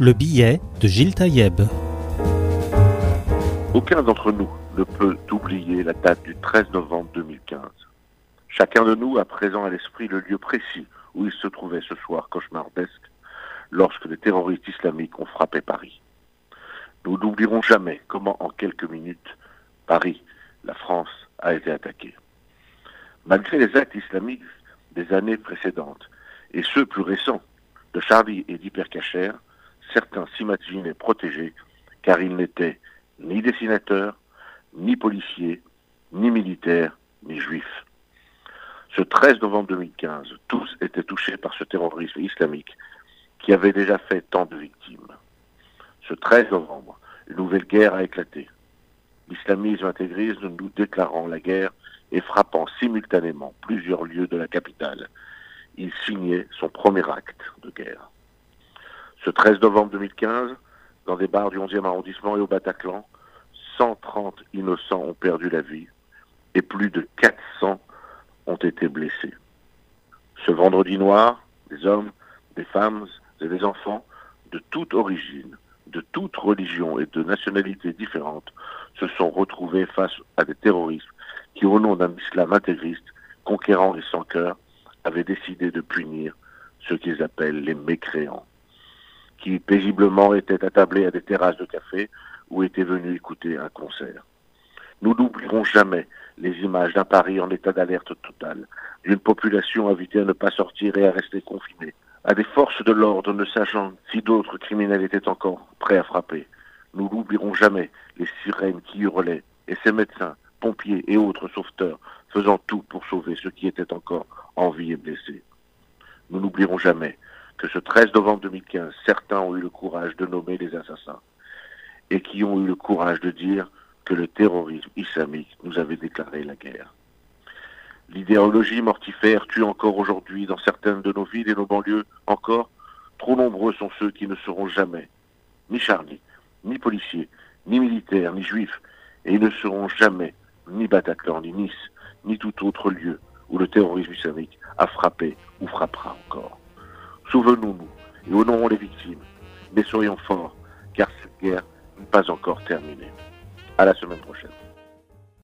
Le billet de Gilles Taïeb. Aucun d'entre nous ne peut oublier la date du 13 novembre 2015. Chacun de nous a présent à l'esprit le lieu précis où il se trouvait ce soir cauchemardesque lorsque les terroristes islamiques ont frappé Paris. Nous n'oublierons jamais comment en quelques minutes Paris, la France, a été attaquée. Malgré les actes islamiques des années précédentes et ceux plus récents de Charlie et d'Hypercacher, certains s'imaginaient protégés car ils n'étaient ni dessinateurs, ni policiers, ni militaires, ni juifs. Ce 13 novembre 2015, tous étaient touchés par ce terrorisme islamique qui avait déjà fait tant de victimes. Ce 13 novembre, une nouvelle guerre a éclaté. L'islamisme intégriste nous déclarant la guerre et frappant simultanément plusieurs lieux de la capitale. Il signait son premier acte de guerre. Ce 13 novembre 2015, dans des bars du 11e arrondissement et au Bataclan, 130 innocents ont perdu la vie et plus de 400 ont été blessés. Ce vendredi noir, des hommes, des femmes et des enfants de toute origine, de toute religion et de nationalité différentes se sont retrouvés face à des terroristes qui, au nom d'un islam intégriste, conquérant les sans-cœurs, avaient décidé de punir ceux qu'ils appellent les mécréants, qui paisiblement étaient attablés à des terrasses de café ou étaient venus écouter un concert. Nous n'oublierons jamais les images d'un Paris en état d'alerte totale, d'une population invitée à ne pas sortir et à rester confinée, à des forces de l'ordre ne sachant si d'autres criminels étaient encore prêts à frapper. Nous n'oublierons jamais les sirènes qui hurlaient et ces médecins, pompiers et autres sauveteurs faisant tout pour sauver ceux qui étaient encore en vie et blessés. Nous n'oublierons jamais que ce 13 novembre 2015, certains ont eu le courage de nommer les assassins et qui ont eu le courage de dire que le terrorisme islamique nous avait déclaré la guerre. L'idéologie mortifère tue encore aujourd'hui dans certaines de nos villes et nos banlieues encore. Trop nombreux sont ceux qui ne seront jamais ni Charlie, ni policiers, ni militaires, ni juifs, et ils ne seront jamais ni Bataclan, ni Nice, ni tout autre lieu où le terrorisme islamique a frappé ou frappera. Souvenons-nous et honorons les victimes, mais soyons forts, car cette guerre n'est pas encore terminée. À la semaine prochaine.